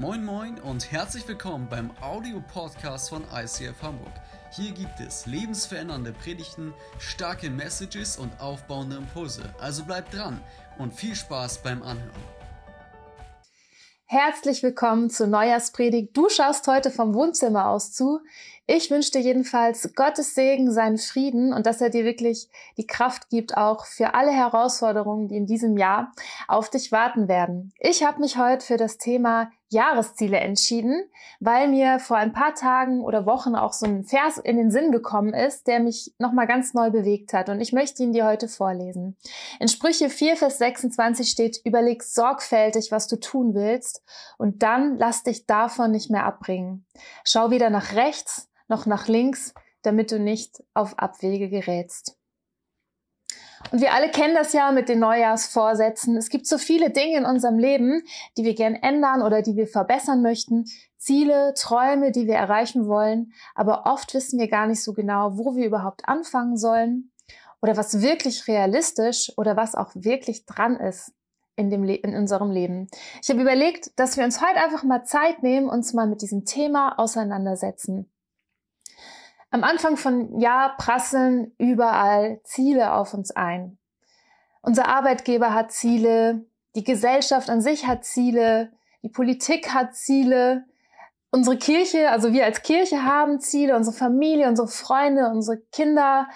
Moin Moin und herzlich willkommen beim Audio-Podcast von ICF Hamburg. Hier gibt es lebensverändernde Predigten, starke Messages und aufbauende Impulse. Also bleibt dran und viel Spaß beim Anhören. Herzlich willkommen zur Neujahrspredigt. Du schaust heute vom Wohnzimmer aus zu. Ich wünsche dir jedenfalls Gottes Segen, seinen Frieden und dass er dir wirklich die Kraft gibt, auch für alle Herausforderungen, die in diesem Jahr auf dich warten werden. Ich habe mich heute für das Thema Jahresziele entschieden, weil mir vor ein paar Tagen oder Wochen auch so ein Vers in den Sinn gekommen ist, der mich nochmal ganz neu bewegt hat und ich möchte ihn dir heute vorlesen. In Sprüche 4, Vers 26 steht, überleg sorgfältig, was du tun willst und dann lass dich davon nicht mehr abbringen. Schau weder nach rechts noch nach links, damit du nicht auf Abwege gerätst. Und wir alle kennen das ja mit den Neujahrsvorsätzen. Es gibt so viele Dinge in unserem Leben, die wir gern ändern oder die wir verbessern möchten. Ziele, Träume, die wir erreichen wollen. Aber oft wissen wir gar nicht so genau, wo wir überhaupt anfangen sollen oder was wirklich realistisch oder was auch wirklich dran ist in, dem in unserem Leben. Ich habe überlegt, dass wir uns heute einfach mal Zeit nehmen, uns mal mit diesem Thema auseinandersetzen. Am Anfang von Jahr prasseln überall Ziele auf uns ein. Unser Arbeitgeber hat Ziele, die Gesellschaft an sich hat Ziele, die Politik hat Ziele, unsere Kirche, also wir als Kirche haben Ziele, unsere Familie, unsere Freunde, unsere Kinder,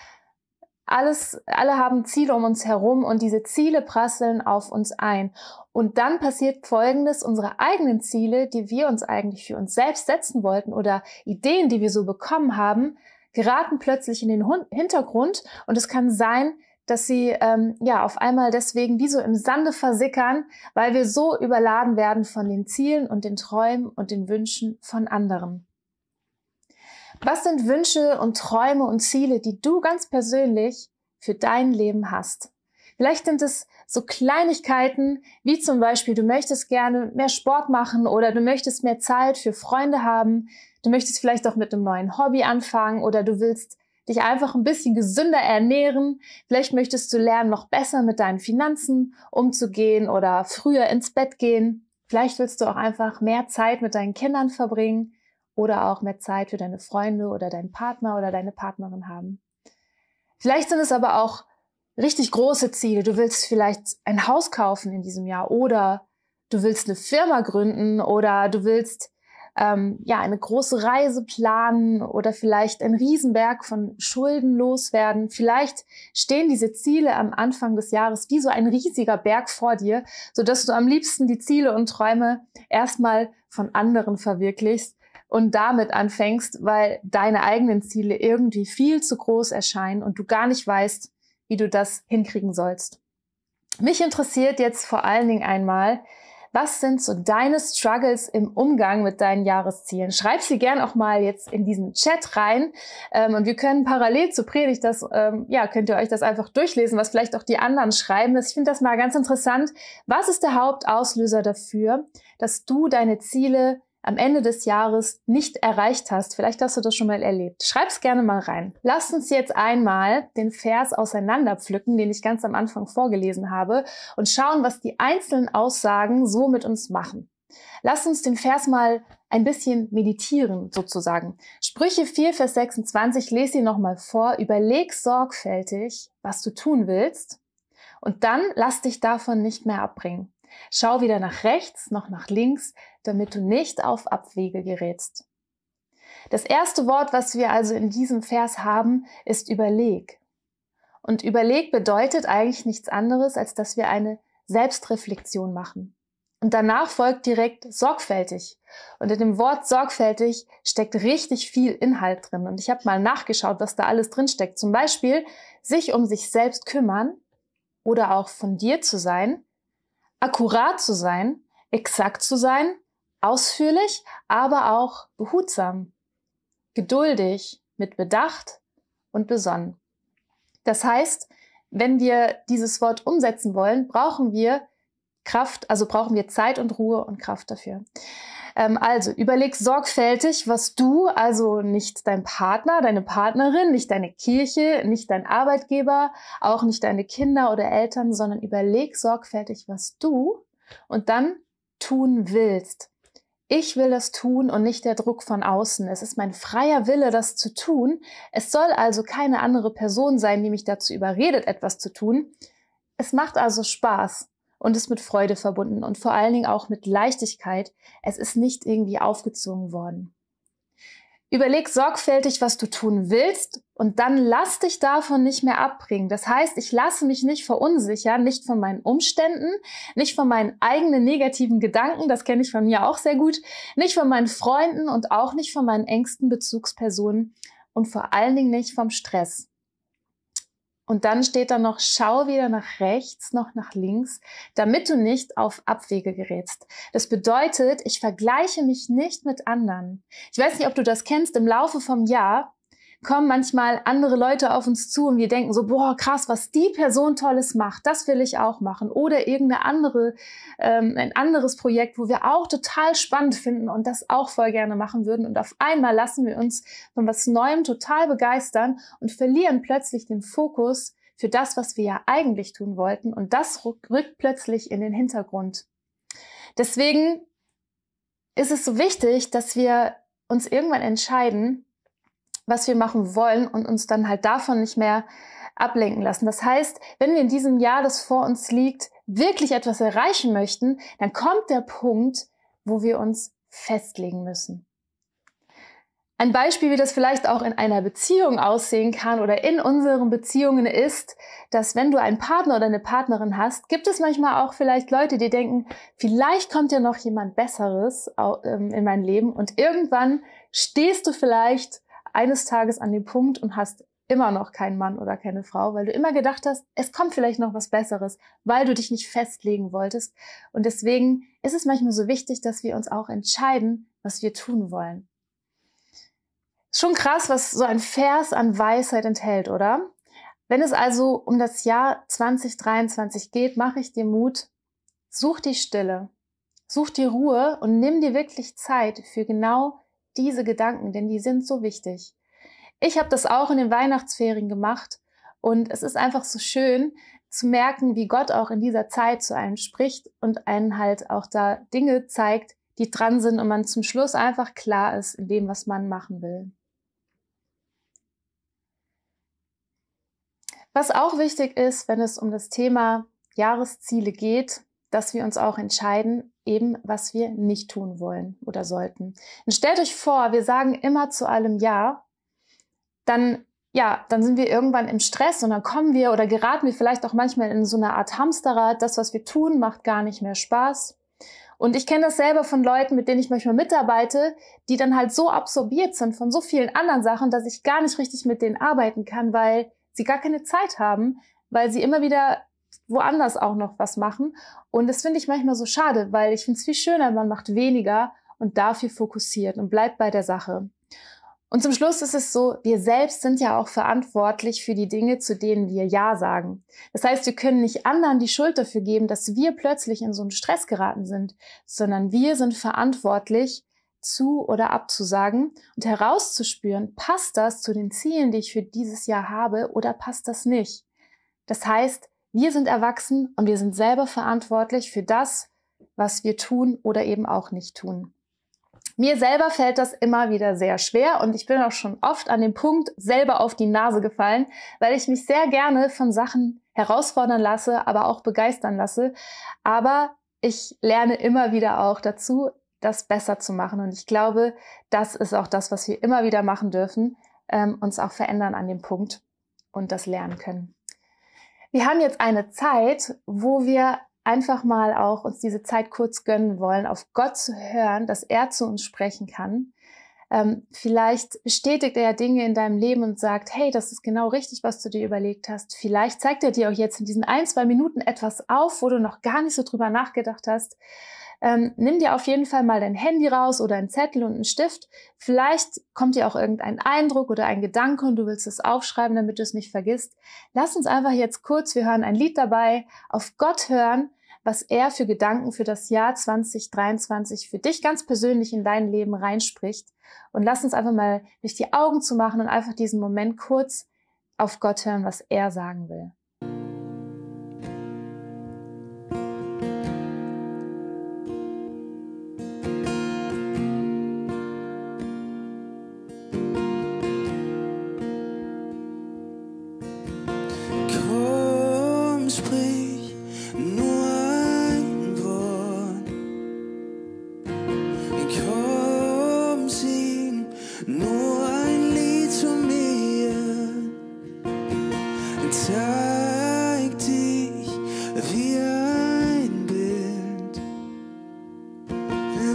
alles, alle haben Ziele um uns herum und diese Ziele prasseln auf uns ein. Und dann passiert Folgendes, unsere eigenen Ziele, die wir uns eigentlich für uns selbst setzen wollten oder Ideen, die wir so bekommen haben, geraten plötzlich in den Hintergrund und es kann sein, dass sie ähm, ja auf einmal deswegen wie so im Sande versickern, weil wir so überladen werden von den Zielen und den Träumen und den Wünschen von anderen. Was sind Wünsche und Träume und Ziele, die du ganz persönlich für dein Leben hast? Vielleicht sind es so Kleinigkeiten, wie zum Beispiel, du möchtest gerne mehr Sport machen oder du möchtest mehr Zeit für Freunde haben. Du möchtest vielleicht auch mit einem neuen Hobby anfangen oder du willst dich einfach ein bisschen gesünder ernähren. Vielleicht möchtest du lernen, noch besser mit deinen Finanzen umzugehen oder früher ins Bett gehen. Vielleicht willst du auch einfach mehr Zeit mit deinen Kindern verbringen oder auch mehr Zeit für deine Freunde oder deinen Partner oder deine Partnerin haben. Vielleicht sind es aber auch richtig große Ziele. Du willst vielleicht ein Haus kaufen in diesem Jahr oder du willst eine Firma gründen oder du willst ähm, ja eine große Reise planen oder vielleicht ein Riesenberg von Schulden loswerden. Vielleicht stehen diese Ziele am Anfang des Jahres wie so ein riesiger Berg vor dir, so dass du am liebsten die Ziele und Träume erstmal von anderen verwirklichst und damit anfängst, weil deine eigenen Ziele irgendwie viel zu groß erscheinen und du gar nicht weißt, wie du das hinkriegen sollst. Mich interessiert jetzt vor allen Dingen einmal, was sind so deine Struggles im Umgang mit deinen Jahreszielen? Schreib sie gern auch mal jetzt in diesen Chat rein. Ähm, und wir können parallel zur Predigt das, ähm, ja, könnt ihr euch das einfach durchlesen, was vielleicht auch die anderen schreiben. Ich finde das mal ganz interessant. Was ist der Hauptauslöser dafür, dass du deine Ziele am Ende des Jahres nicht erreicht hast. Vielleicht hast du das schon mal erlebt. Schreib's gerne mal rein. Lass uns jetzt einmal den Vers auseinanderpflücken, den ich ganz am Anfang vorgelesen habe, und schauen, was die einzelnen Aussagen so mit uns machen. Lass uns den Vers mal ein bisschen meditieren, sozusagen. Sprüche 4, Vers 26, lese ihn nochmal vor. Überleg sorgfältig, was du tun willst. Und dann lass dich davon nicht mehr abbringen. Schau weder nach rechts noch nach links, damit du nicht auf Abwege gerätst. Das erste Wort, was wir also in diesem Vers haben, ist überleg. Und überleg bedeutet eigentlich nichts anderes, als dass wir eine Selbstreflexion machen. Und danach folgt direkt sorgfältig. Und in dem Wort sorgfältig steckt richtig viel Inhalt drin. Und ich habe mal nachgeschaut, was da alles drin steckt. Zum Beispiel sich um sich selbst kümmern oder auch von dir zu sein, akkurat zu sein, exakt zu sein, ausführlich, aber auch behutsam, geduldig, mit Bedacht und besonnen. Das heißt, wenn wir dieses Wort umsetzen wollen, brauchen wir Kraft, also brauchen wir Zeit und Ruhe und Kraft dafür. Ähm, also überleg sorgfältig, was du, also nicht dein Partner, deine Partnerin, nicht deine Kirche, nicht dein Arbeitgeber, auch nicht deine Kinder oder Eltern, sondern überleg sorgfältig, was du und dann tun willst. Ich will das tun und nicht der Druck von außen. Es ist mein freier Wille, das zu tun. Es soll also keine andere Person sein, die mich dazu überredet, etwas zu tun. Es macht also Spaß und ist mit Freude verbunden und vor allen Dingen auch mit Leichtigkeit. Es ist nicht irgendwie aufgezwungen worden. Überleg sorgfältig, was du tun willst und dann lass dich davon nicht mehr abbringen. Das heißt, ich lasse mich nicht verunsichern, nicht von meinen Umständen, nicht von meinen eigenen negativen Gedanken, das kenne ich von mir auch sehr gut, nicht von meinen Freunden und auch nicht von meinen engsten Bezugspersonen und vor allen Dingen nicht vom Stress. Und dann steht da noch, schau weder nach rechts noch nach links, damit du nicht auf Abwege gerätst. Das bedeutet, ich vergleiche mich nicht mit anderen. Ich weiß nicht, ob du das kennst, im Laufe vom Jahr kommen manchmal andere Leute auf uns zu und wir denken so, boah, krass, was die Person Tolles macht, das will ich auch machen. Oder irgendeine andere, ähm, ein anderes Projekt, wo wir auch total spannend finden und das auch voll gerne machen würden. Und auf einmal lassen wir uns von was Neuem total begeistern und verlieren plötzlich den Fokus für das, was wir ja eigentlich tun wollten. Und das rückt plötzlich in den Hintergrund. Deswegen ist es so wichtig, dass wir uns irgendwann entscheiden, was wir machen wollen und uns dann halt davon nicht mehr ablenken lassen. Das heißt, wenn wir in diesem Jahr, das vor uns liegt, wirklich etwas erreichen möchten, dann kommt der Punkt, wo wir uns festlegen müssen. Ein Beispiel, wie das vielleicht auch in einer Beziehung aussehen kann oder in unseren Beziehungen ist, dass wenn du einen Partner oder eine Partnerin hast, gibt es manchmal auch vielleicht Leute, die denken, vielleicht kommt ja noch jemand Besseres ähm, in mein Leben und irgendwann stehst du vielleicht eines Tages an dem Punkt und hast immer noch keinen Mann oder keine Frau, weil du immer gedacht hast, es kommt vielleicht noch was Besseres, weil du dich nicht festlegen wolltest. Und deswegen ist es manchmal so wichtig, dass wir uns auch entscheiden, was wir tun wollen. Schon krass, was so ein Vers an Weisheit enthält, oder? Wenn es also um das Jahr 2023 geht, mache ich dir Mut, such die Stille, such die Ruhe und nimm dir wirklich Zeit für genau diese Gedanken, denn die sind so wichtig. Ich habe das auch in den Weihnachtsferien gemacht und es ist einfach so schön zu merken, wie Gott auch in dieser Zeit zu einem spricht und einen halt auch da Dinge zeigt, die dran sind und man zum Schluss einfach klar ist in dem, was man machen will. Was auch wichtig ist, wenn es um das Thema Jahresziele geht, dass wir uns auch entscheiden, eben, was wir nicht tun wollen oder sollten. Und stellt euch vor, wir sagen immer zu allem Ja, dann ja, dann sind wir irgendwann im Stress und dann kommen wir oder geraten wir vielleicht auch manchmal in so eine Art Hamsterrad. Das, was wir tun, macht gar nicht mehr Spaß. Und ich kenne das selber von Leuten, mit denen ich manchmal mitarbeite, die dann halt so absorbiert sind von so vielen anderen Sachen, dass ich gar nicht richtig mit denen arbeiten kann, weil sie gar keine Zeit haben, weil sie immer wieder woanders auch noch was machen. Und das finde ich manchmal so schade, weil ich finde es viel schöner, man macht weniger und dafür fokussiert und bleibt bei der Sache. Und zum Schluss ist es so, wir selbst sind ja auch verantwortlich für die Dinge, zu denen wir Ja sagen. Das heißt, wir können nicht anderen die Schuld dafür geben, dass wir plötzlich in so einen Stress geraten sind, sondern wir sind verantwortlich, zu oder abzusagen und herauszuspüren, passt das zu den Zielen, die ich für dieses Jahr habe oder passt das nicht. Das heißt, wir sind erwachsen und wir sind selber verantwortlich für das, was wir tun oder eben auch nicht tun. Mir selber fällt das immer wieder sehr schwer und ich bin auch schon oft an dem Punkt selber auf die Nase gefallen, weil ich mich sehr gerne von Sachen herausfordern lasse, aber auch begeistern lasse. Aber ich lerne immer wieder auch dazu, das besser zu machen. Und ich glaube, das ist auch das, was wir immer wieder machen dürfen, ähm, uns auch verändern an dem Punkt und das lernen können. Wir haben jetzt eine Zeit, wo wir einfach mal auch uns diese Zeit kurz gönnen wollen, auf Gott zu hören, dass er zu uns sprechen kann. Ähm, vielleicht bestätigt er Dinge in deinem Leben und sagt, hey, das ist genau richtig, was du dir überlegt hast. Vielleicht zeigt er dir auch jetzt in diesen ein, zwei Minuten etwas auf, wo du noch gar nicht so drüber nachgedacht hast. Ähm, nimm dir auf jeden Fall mal dein Handy raus oder einen Zettel und einen Stift. Vielleicht kommt dir auch irgendein Eindruck oder ein Gedanke und du willst es aufschreiben, damit du es nicht vergisst. Lass uns einfach jetzt kurz, wir hören ein Lied dabei, auf Gott hören, was er für Gedanken für das Jahr 2023 für dich ganz persönlich in dein Leben reinspricht. Und lass uns einfach mal durch die Augen zu machen und einfach diesen Moment kurz auf Gott hören, was er sagen will.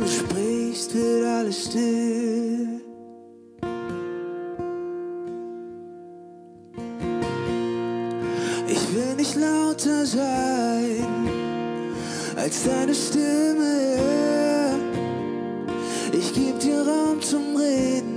Sprichst, wird alles still. Ich will nicht lauter sein als deine Stimme. Ich geb dir Raum zum Reden.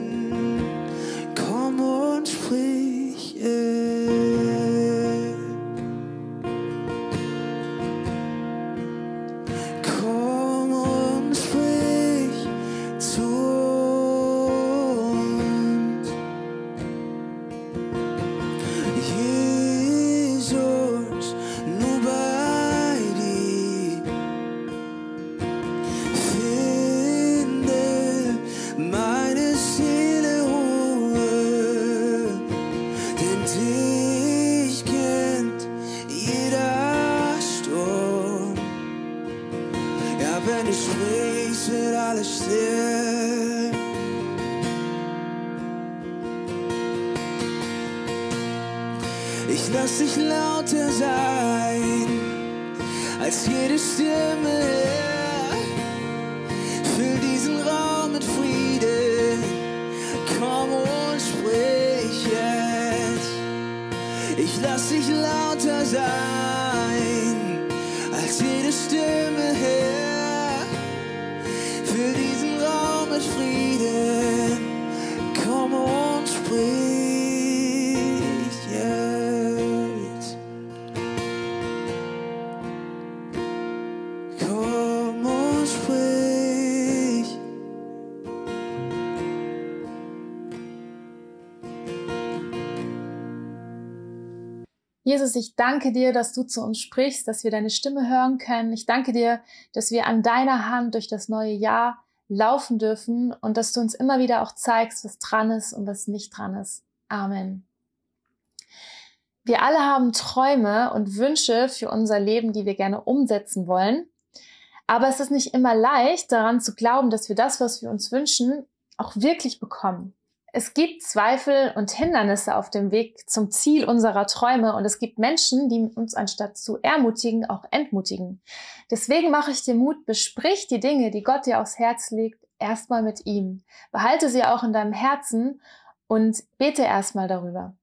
Wenn du sprichst, wird alles still. Ich lass dich lauter sein als jede Stimme. Füll diesen Raum mit Frieden. Komm und sprich jetzt. Ich lass dich lauter sein als jede Stimme her. Füll diesen Raum mit Frieden. Komm und sprich Jesus, ich danke dir, dass du zu uns sprichst, dass wir deine Stimme hören können. Ich danke dir, dass wir an deiner Hand durch das neue Jahr laufen dürfen und dass du uns immer wieder auch zeigst, was dran ist und was nicht dran ist. Amen. Wir alle haben Träume und Wünsche für unser Leben, die wir gerne umsetzen wollen. Aber es ist nicht immer leicht, daran zu glauben, dass wir das, was wir uns wünschen, auch wirklich bekommen. Es gibt Zweifel und Hindernisse auf dem Weg zum Ziel unserer Träume und es gibt Menschen, die uns anstatt zu ermutigen, auch entmutigen. Deswegen mache ich dir Mut, besprich die Dinge, die Gott dir aufs Herz legt, erstmal mit ihm. Behalte sie auch in deinem Herzen und bete erstmal darüber.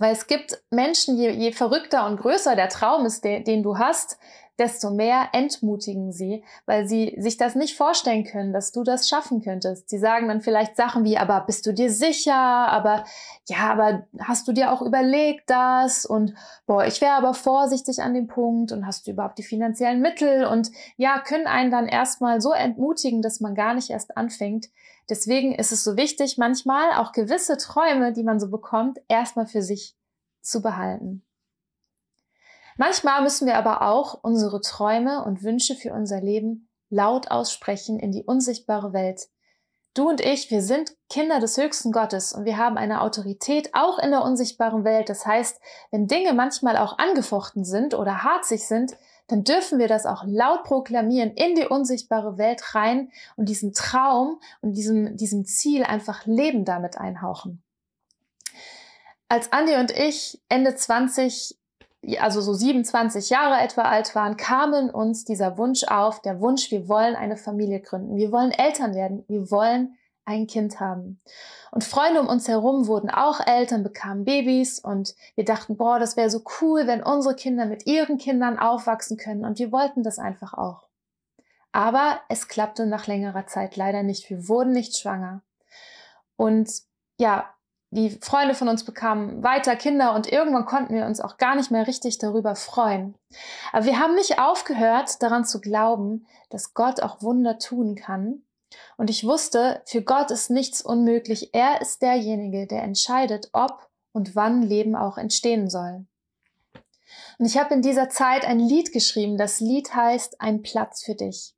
Weil es gibt Menschen, je, je verrückter und größer der Traum ist, den, den du hast, desto mehr entmutigen sie, weil sie sich das nicht vorstellen können, dass du das schaffen könntest. Sie sagen dann vielleicht Sachen wie, aber bist du dir sicher? Aber ja, aber hast du dir auch überlegt das? Und boah, ich wäre aber vorsichtig an dem Punkt und hast du überhaupt die finanziellen Mittel? Und ja, können einen dann erstmal so entmutigen, dass man gar nicht erst anfängt. Deswegen ist es so wichtig, manchmal auch gewisse Träume, die man so bekommt, erstmal für sich zu behalten. Manchmal müssen wir aber auch unsere Träume und Wünsche für unser Leben laut aussprechen in die unsichtbare Welt. Du und ich, wir sind Kinder des höchsten Gottes und wir haben eine Autorität auch in der unsichtbaren Welt. Das heißt, wenn Dinge manchmal auch angefochten sind oder harzig sind, dann dürfen wir das auch laut proklamieren in die unsichtbare Welt rein und diesen Traum und diesem, diesem Ziel einfach Leben damit einhauchen. Als Andi und ich Ende 20 also so 27 Jahre etwa alt waren, kamen uns dieser Wunsch auf, der Wunsch, wir wollen eine Familie gründen, wir wollen Eltern werden, wir wollen ein Kind haben. Und Freunde um uns herum wurden auch Eltern, bekamen Babys und wir dachten, boah, das wäre so cool, wenn unsere Kinder mit ihren Kindern aufwachsen können und wir wollten das einfach auch. Aber es klappte nach längerer Zeit leider nicht. Wir wurden nicht schwanger. Und ja, die Freunde von uns bekamen weiter Kinder und irgendwann konnten wir uns auch gar nicht mehr richtig darüber freuen. Aber wir haben nicht aufgehört, daran zu glauben, dass Gott auch Wunder tun kann. Und ich wusste, für Gott ist nichts unmöglich. Er ist derjenige, der entscheidet, ob und wann Leben auch entstehen soll. Und ich habe in dieser Zeit ein Lied geschrieben. Das Lied heißt Ein Platz für dich.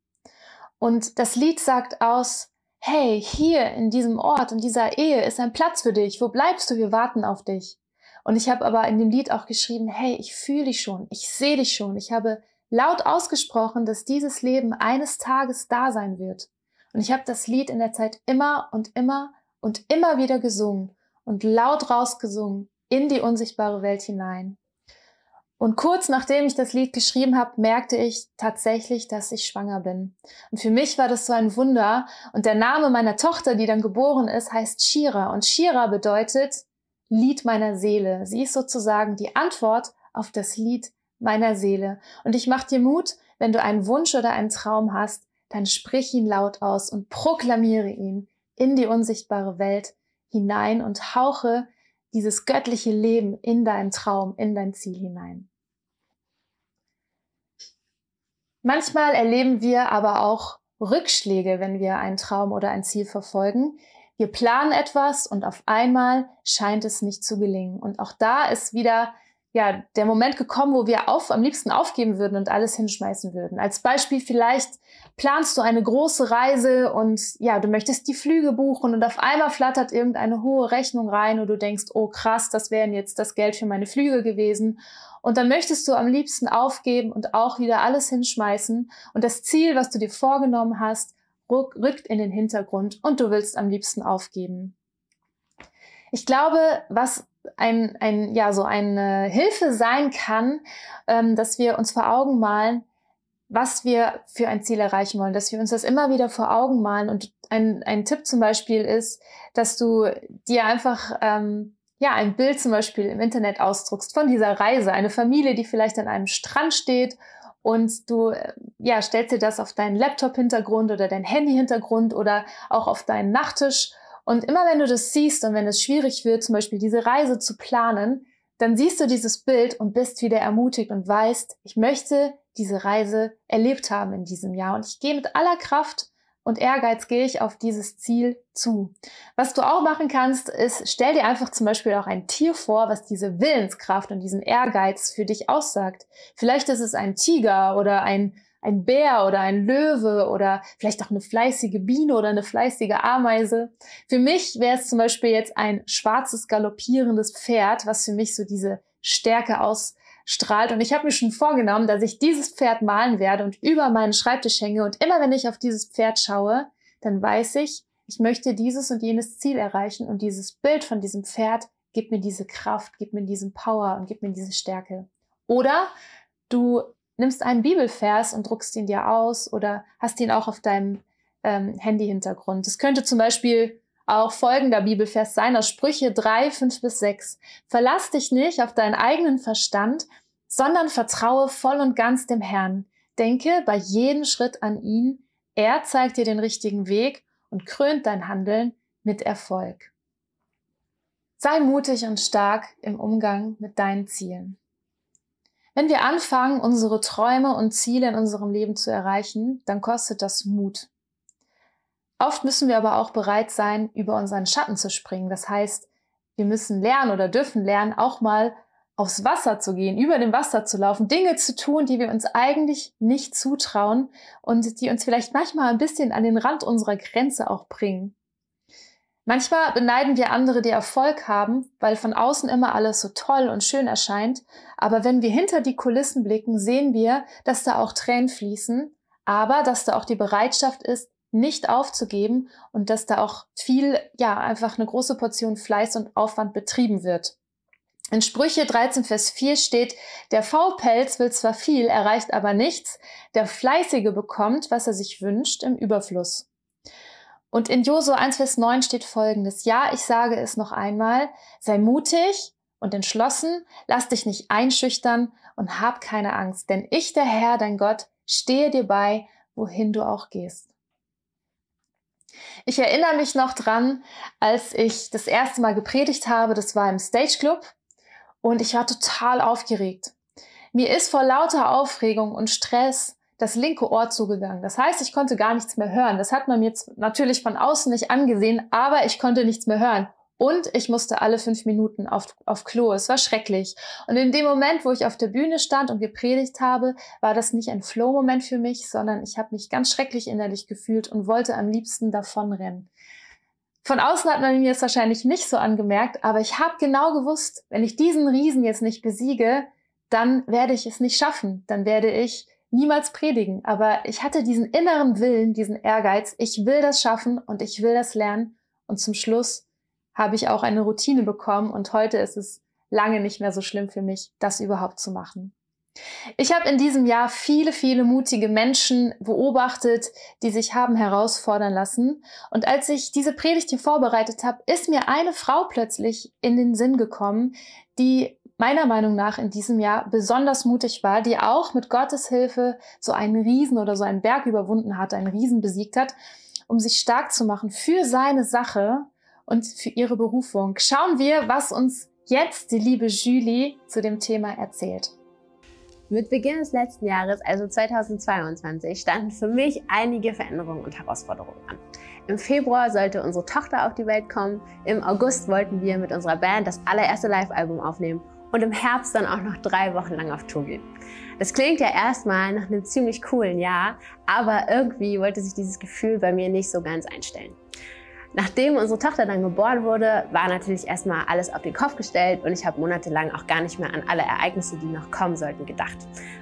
Und das Lied sagt aus, hey, hier in diesem Ort, in dieser Ehe ist ein Platz für dich. Wo bleibst du? Wir warten auf dich. Und ich habe aber in dem Lied auch geschrieben, hey, ich fühle dich schon, ich sehe dich schon. Ich habe laut ausgesprochen, dass dieses Leben eines Tages da sein wird. Und ich habe das Lied in der Zeit immer und immer und immer wieder gesungen und laut rausgesungen in die unsichtbare Welt hinein. Und kurz nachdem ich das Lied geschrieben habe, merkte ich tatsächlich, dass ich schwanger bin. Und für mich war das so ein Wunder. Und der Name meiner Tochter, die dann geboren ist, heißt Shira. Und Shira bedeutet Lied meiner Seele. Sie ist sozusagen die Antwort auf das Lied meiner Seele. Und ich mach dir Mut, wenn du einen Wunsch oder einen Traum hast, dann sprich ihn laut aus und proklamiere ihn in die unsichtbare Welt hinein und hauche dieses göttliche Leben in deinen Traum, in dein Ziel hinein. Manchmal erleben wir aber auch Rückschläge, wenn wir einen Traum oder ein Ziel verfolgen. Wir planen etwas und auf einmal scheint es nicht zu gelingen. Und auch da ist wieder ja, der Moment gekommen, wo wir auf, am liebsten aufgeben würden und alles hinschmeißen würden. Als Beispiel vielleicht planst du eine große Reise und ja, du möchtest die Flüge buchen und auf einmal flattert irgendeine hohe Rechnung rein und du denkst, oh krass, das wären jetzt das Geld für meine Flüge gewesen. Und dann möchtest du am liebsten aufgeben und auch wieder alles hinschmeißen und das Ziel, was du dir vorgenommen hast, rückt in den Hintergrund und du willst am liebsten aufgeben. Ich glaube, was ein, ein, ja, so eine Hilfe sein kann, ähm, dass wir uns vor Augen malen, was wir für ein Ziel erreichen wollen, dass wir uns das immer wieder vor Augen malen. Und ein, ein Tipp zum Beispiel ist, dass du dir einfach ähm, ja ein Bild zum Beispiel im Internet ausdruckst von dieser Reise, eine Familie, die vielleicht an einem Strand steht. Und du ja stellst dir das auf deinen Laptop-Hintergrund oder dein Handy-Hintergrund oder auch auf deinen Nachttisch und immer wenn du das siehst und wenn es schwierig wird, zum Beispiel diese Reise zu planen, dann siehst du dieses Bild und bist wieder ermutigt und weißt, ich möchte diese Reise erlebt haben in diesem Jahr und ich gehe mit aller Kraft und Ehrgeiz gehe ich auf dieses Ziel zu. Was du auch machen kannst, ist, stell dir einfach zum Beispiel auch ein Tier vor, was diese Willenskraft und diesen Ehrgeiz für dich aussagt. Vielleicht ist es ein Tiger oder ein ein Bär oder ein Löwe oder vielleicht auch eine fleißige Biene oder eine fleißige Ameise. Für mich wäre es zum Beispiel jetzt ein schwarzes galoppierendes Pferd, was für mich so diese Stärke ausstrahlt. Und ich habe mir schon vorgenommen, dass ich dieses Pferd malen werde und über meinen Schreibtisch hänge. Und immer wenn ich auf dieses Pferd schaue, dann weiß ich, ich möchte dieses und jenes Ziel erreichen. Und dieses Bild von diesem Pferd gibt mir diese Kraft, gibt mir diesen Power und gibt mir diese Stärke. Oder du nimmst einen Bibelvers und druckst ihn dir aus oder hast ihn auch auf deinem ähm, Handy-Hintergrund. Es könnte zum Beispiel auch folgender Bibelvers sein aus Sprüche 3, 5 bis 6. Verlass dich nicht auf deinen eigenen Verstand, sondern vertraue voll und ganz dem Herrn. Denke bei jedem Schritt an ihn. Er zeigt dir den richtigen Weg und krönt dein Handeln mit Erfolg. Sei mutig und stark im Umgang mit deinen Zielen. Wenn wir anfangen, unsere Träume und Ziele in unserem Leben zu erreichen, dann kostet das Mut. Oft müssen wir aber auch bereit sein, über unseren Schatten zu springen. Das heißt, wir müssen lernen oder dürfen lernen, auch mal aufs Wasser zu gehen, über dem Wasser zu laufen, Dinge zu tun, die wir uns eigentlich nicht zutrauen und die uns vielleicht manchmal ein bisschen an den Rand unserer Grenze auch bringen. Manchmal beneiden wir andere, die Erfolg haben, weil von außen immer alles so toll und schön erscheint. Aber wenn wir hinter die Kulissen blicken, sehen wir, dass da auch Tränen fließen, aber dass da auch die Bereitschaft ist, nicht aufzugeben und dass da auch viel, ja, einfach eine große Portion Fleiß und Aufwand betrieben wird. In Sprüche 13, Vers 4 steht, der Faulpelz will zwar viel, erreicht aber nichts, der Fleißige bekommt, was er sich wünscht, im Überfluss. Und in Josua 1, Vers 9 steht folgendes. Ja, ich sage es noch einmal. Sei mutig und entschlossen. Lass dich nicht einschüchtern und hab keine Angst. Denn ich, der Herr, dein Gott, stehe dir bei, wohin du auch gehst. Ich erinnere mich noch dran, als ich das erste Mal gepredigt habe. Das war im Stage Club. Und ich war total aufgeregt. Mir ist vor lauter Aufregung und Stress das linke Ohr zugegangen. Das heißt, ich konnte gar nichts mehr hören. Das hat man mir jetzt natürlich von außen nicht angesehen, aber ich konnte nichts mehr hören. Und ich musste alle fünf Minuten auf, auf Klo. Es war schrecklich. Und in dem Moment, wo ich auf der Bühne stand und gepredigt habe, war das nicht ein Flow-Moment für mich, sondern ich habe mich ganz schrecklich innerlich gefühlt und wollte am liebsten davonrennen. Von außen hat man mir das wahrscheinlich nicht so angemerkt, aber ich habe genau gewusst, wenn ich diesen Riesen jetzt nicht besiege, dann werde ich es nicht schaffen. Dann werde ich niemals predigen, aber ich hatte diesen inneren Willen, diesen Ehrgeiz, ich will das schaffen und ich will das lernen. Und zum Schluss habe ich auch eine Routine bekommen und heute ist es lange nicht mehr so schlimm für mich, das überhaupt zu machen. Ich habe in diesem Jahr viele, viele mutige Menschen beobachtet, die sich haben herausfordern lassen. Und als ich diese Predigt hier vorbereitet habe, ist mir eine Frau plötzlich in den Sinn gekommen, die meiner Meinung nach in diesem Jahr besonders mutig war, die auch mit Gottes Hilfe so einen Riesen oder so einen Berg überwunden hat, einen Riesen besiegt hat, um sich stark zu machen für seine Sache und für ihre Berufung. Schauen wir, was uns jetzt die liebe Julie zu dem Thema erzählt. Mit Beginn des letzten Jahres, also 2022, standen für mich einige Veränderungen und Herausforderungen an. Im Februar sollte unsere Tochter auf die Welt kommen, im August wollten wir mit unserer Band das allererste Live-Album aufnehmen und im Herbst dann auch noch drei Wochen lang auf Tour gehen. Das klingt ja erstmal nach einem ziemlich coolen Jahr, aber irgendwie wollte sich dieses Gefühl bei mir nicht so ganz einstellen. Nachdem unsere Tochter dann geboren wurde, war natürlich erstmal alles auf den Kopf gestellt und ich habe monatelang auch gar nicht mehr an alle Ereignisse, die noch kommen sollten, gedacht.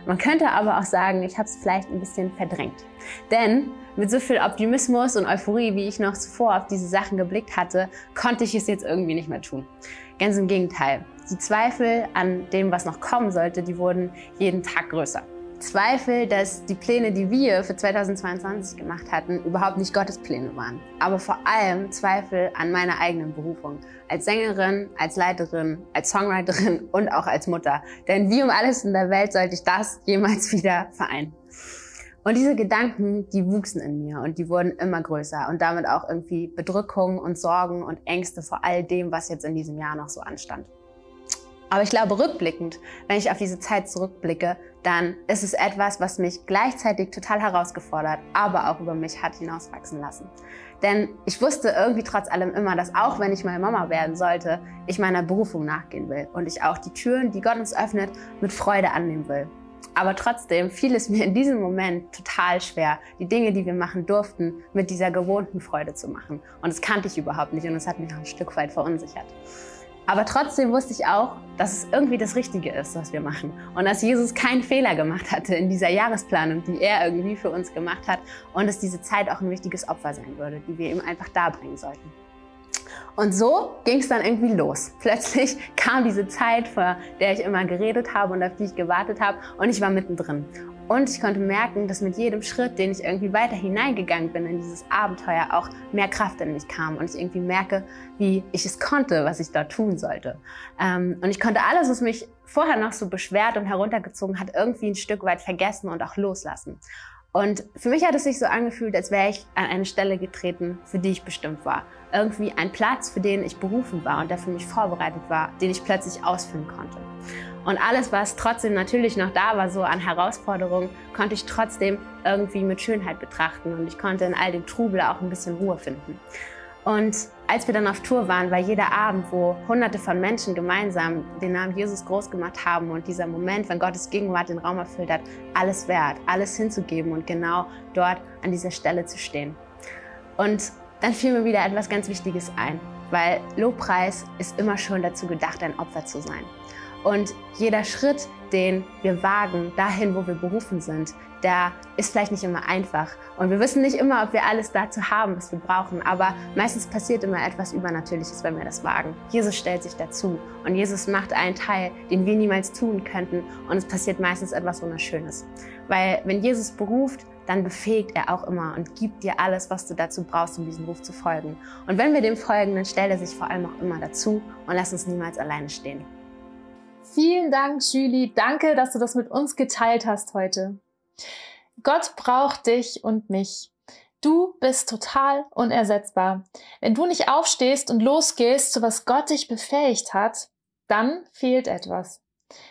Man könnte aber auch sagen, ich habe es vielleicht ein bisschen verdrängt. Denn mit so viel Optimismus und Euphorie, wie ich noch zuvor auf diese Sachen geblickt hatte, konnte ich es jetzt irgendwie nicht mehr tun. Ganz im Gegenteil. Die Zweifel an dem, was noch kommen sollte, die wurden jeden Tag größer. Zweifel, dass die Pläne, die wir für 2022 gemacht hatten, überhaupt nicht Gottes Pläne waren. Aber vor allem Zweifel an meiner eigenen Berufung. Als Sängerin, als Leiterin, als Songwriterin und auch als Mutter. Denn wie um alles in der Welt sollte ich das jemals wieder vereinen. Und diese Gedanken, die wuchsen in mir und die wurden immer größer und damit auch irgendwie Bedrückungen und Sorgen und Ängste vor all dem, was jetzt in diesem Jahr noch so anstand. Aber ich glaube, rückblickend, wenn ich auf diese Zeit zurückblicke, dann ist es etwas, was mich gleichzeitig total herausgefordert, aber auch über mich hat hinauswachsen lassen. Denn ich wusste irgendwie trotz allem immer, dass auch wenn ich mal Mama werden sollte, ich meiner Berufung nachgehen will und ich auch die Türen, die Gott uns öffnet, mit Freude annehmen will. Aber trotzdem fiel es mir in diesem Moment total schwer, die Dinge, die wir machen durften, mit dieser gewohnten Freude zu machen. Und das kannte ich überhaupt nicht und es hat mich auch ein Stück weit verunsichert. Aber trotzdem wusste ich auch, dass es irgendwie das Richtige ist, was wir machen. Und dass Jesus keinen Fehler gemacht hatte in dieser Jahresplanung, die er irgendwie für uns gemacht hat. Und dass diese Zeit auch ein wichtiges Opfer sein würde, die wir ihm einfach darbringen sollten. Und so ging es dann irgendwie los. Plötzlich kam diese Zeit, vor der ich immer geredet habe und auf die ich gewartet habe. Und ich war mittendrin. Und ich konnte merken, dass mit jedem Schritt, den ich irgendwie weiter hineingegangen bin in dieses Abenteuer, auch mehr Kraft in mich kam. Und ich irgendwie merke, wie ich es konnte, was ich da tun sollte. Ähm, und ich konnte alles, was mich vorher noch so beschwert und heruntergezogen hat, irgendwie ein Stück weit vergessen und auch loslassen. Und für mich hat es sich so angefühlt, als wäre ich an eine Stelle getreten, für die ich bestimmt war. Irgendwie ein Platz, für den ich berufen war und der für mich vorbereitet war, den ich plötzlich ausfüllen konnte. Und alles, was trotzdem natürlich noch da war, so an Herausforderungen, konnte ich trotzdem irgendwie mit Schönheit betrachten und ich konnte in all dem Trubel auch ein bisschen Ruhe finden. Und als wir dann auf Tour waren, war jeder Abend, wo hunderte von Menschen gemeinsam den Namen Jesus groß gemacht haben und dieser Moment, wenn Gottes Gegenwart den Raum erfüllt hat, alles wert, alles hinzugeben und genau dort an dieser Stelle zu stehen. Und dann fiel mir wieder etwas ganz Wichtiges ein, weil Lobpreis ist immer schon dazu gedacht, ein Opfer zu sein. Und jeder Schritt, den wir wagen, dahin, wo wir berufen sind, der ist vielleicht nicht immer einfach. Und wir wissen nicht immer, ob wir alles dazu haben, was wir brauchen. Aber meistens passiert immer etwas Übernatürliches, wenn wir das wagen. Jesus stellt sich dazu. Und Jesus macht einen Teil, den wir niemals tun könnten. Und es passiert meistens etwas Wunderschönes. Weil wenn Jesus beruft, dann befähigt er auch immer und gibt dir alles, was du dazu brauchst, um diesem Ruf zu folgen. Und wenn wir dem folgen, dann stellt er sich vor allem auch immer dazu und lässt uns niemals alleine stehen. Vielen Dank, Julie. Danke, dass du das mit uns geteilt hast heute. Gott braucht dich und mich. Du bist total unersetzbar. Wenn du nicht aufstehst und losgehst, zu was Gott dich befähigt hat, dann fehlt etwas.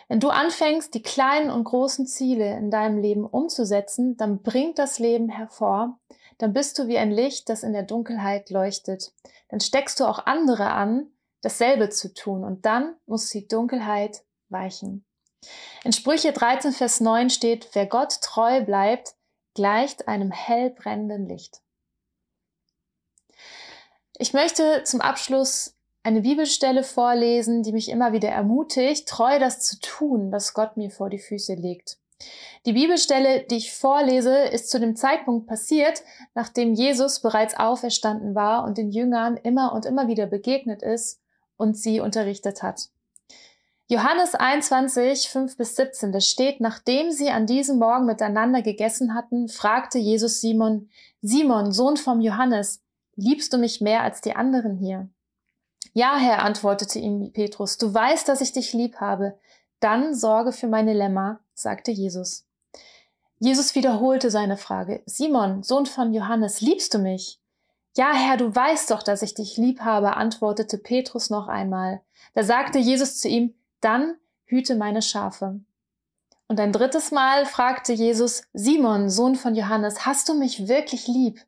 Wenn du anfängst, die kleinen und großen Ziele in deinem Leben umzusetzen, dann bringt das Leben hervor. Dann bist du wie ein Licht, das in der Dunkelheit leuchtet. Dann steckst du auch andere an, dasselbe zu tun. Und dann muss die Dunkelheit weichen. In Sprüche 13, Vers 9 steht, wer Gott treu bleibt, gleicht einem hell brennenden Licht. Ich möchte zum Abschluss eine Bibelstelle vorlesen, die mich immer wieder ermutigt, treu das zu tun, was Gott mir vor die Füße legt. Die Bibelstelle, die ich vorlese, ist zu dem Zeitpunkt passiert, nachdem Jesus bereits auferstanden war und den Jüngern immer und immer wieder begegnet ist und sie unterrichtet hat. Johannes 21, 5 bis 17, da steht, nachdem sie an diesem Morgen miteinander gegessen hatten, fragte Jesus Simon, Simon, Sohn vom Johannes, liebst du mich mehr als die anderen hier? Ja, Herr, antwortete ihm Petrus, du weißt, dass ich dich lieb habe. Dann sorge für meine Lämmer, sagte Jesus. Jesus wiederholte seine Frage, Simon, Sohn von Johannes, liebst du mich? Ja, Herr, du weißt doch, dass ich dich lieb habe, antwortete Petrus noch einmal. Da sagte Jesus zu ihm, dann hüte meine Schafe. Und ein drittes Mal fragte Jesus, Simon, Sohn von Johannes, hast du mich wirklich lieb?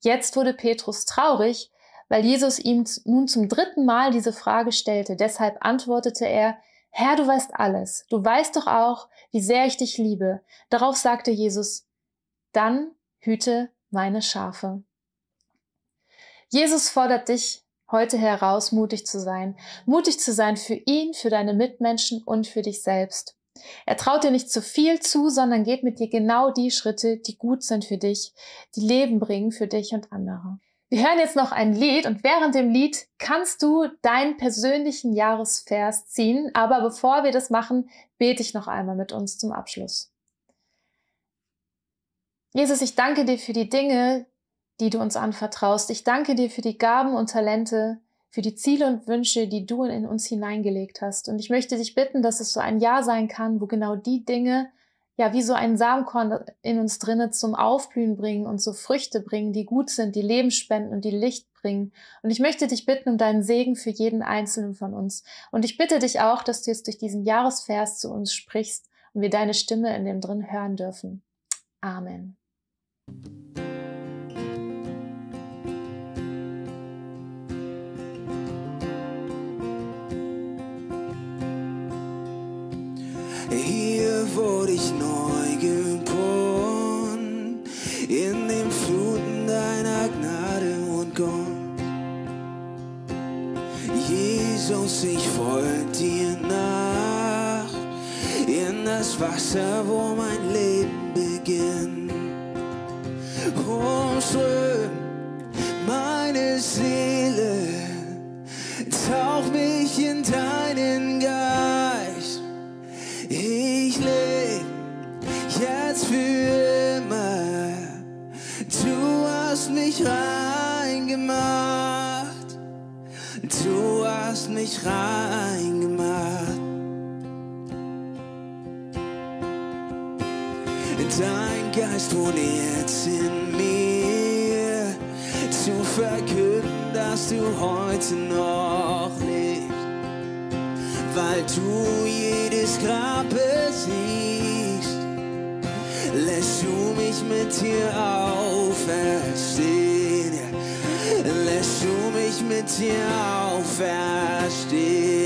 Jetzt wurde Petrus traurig, weil Jesus ihm nun zum dritten Mal diese Frage stellte. Deshalb antwortete er, Herr, du weißt alles. Du weißt doch auch, wie sehr ich dich liebe. Darauf sagte Jesus, dann hüte meine Schafe. Jesus fordert dich heute heraus, mutig zu sein. Mutig zu sein für ihn, für deine Mitmenschen und für dich selbst. Er traut dir nicht zu viel zu, sondern geht mit dir genau die Schritte, die gut sind für dich, die Leben bringen für dich und andere. Wir hören jetzt noch ein Lied und während dem Lied kannst du deinen persönlichen Jahresvers ziehen. Aber bevor wir das machen, bete ich noch einmal mit uns zum Abschluss. Jesus, ich danke dir für die Dinge, die du uns anvertraust. Ich danke dir für die Gaben und Talente, für die Ziele und Wünsche, die du in uns hineingelegt hast. Und ich möchte dich bitten, dass es so ein Jahr sein kann, wo genau die Dinge, ja, wie so ein Samenkorn in uns drinne zum Aufblühen bringen und so Früchte bringen, die gut sind, die Leben spenden und die Licht bringen. Und ich möchte dich bitten um deinen Segen für jeden einzelnen von uns. Und ich bitte dich auch, dass du jetzt durch diesen Jahresvers zu uns sprichst und wir deine Stimme in dem drin hören dürfen. Amen. Wurde ich neu geboren, in den Fluten deiner Gnade und Gott. Jesus, ich folge dir nach, in das Wasser, wo mein Leben beginnt. Umström meine Seele, tauch mich in deinen für immer. Du hast mich reingemacht. Du hast mich reingemacht. Dein Geist wohnt jetzt in mir. Zu verkünden, dass du heute noch lebst weil du jedes Grab besiegst, lässt du mich mit dir auferstehen. Lässt du mich mit dir auferstehen.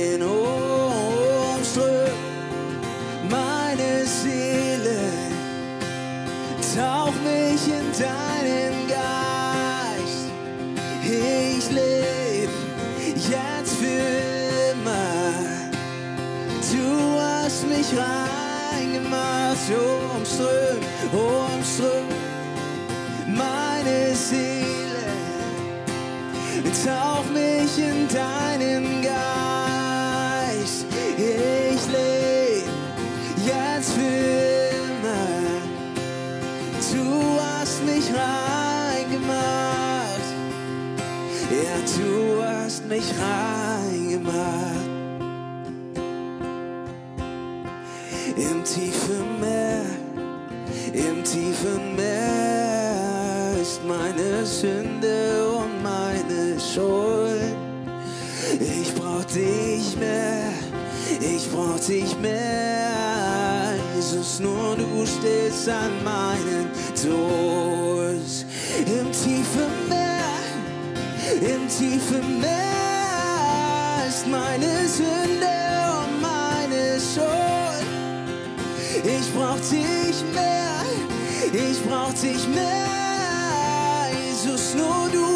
Umström, umström meine Seele. Tauch mich in deinen Geist. Ich lebe jetzt für immer. Du hast mich reingemacht. Ja, du hast mich reingemacht. Im im tiefen Meer ist meine Sünde und meine Schuld. Ich brauch dich mehr, ich brauch dich mehr. Jesus, nur du stehst an meinen Tod. Im tiefen Meer, im tiefen Meer ist meine Sünde und meine Schuld. Ich brauch dich mehr, ich brauch dich mehr. Jesus, nur du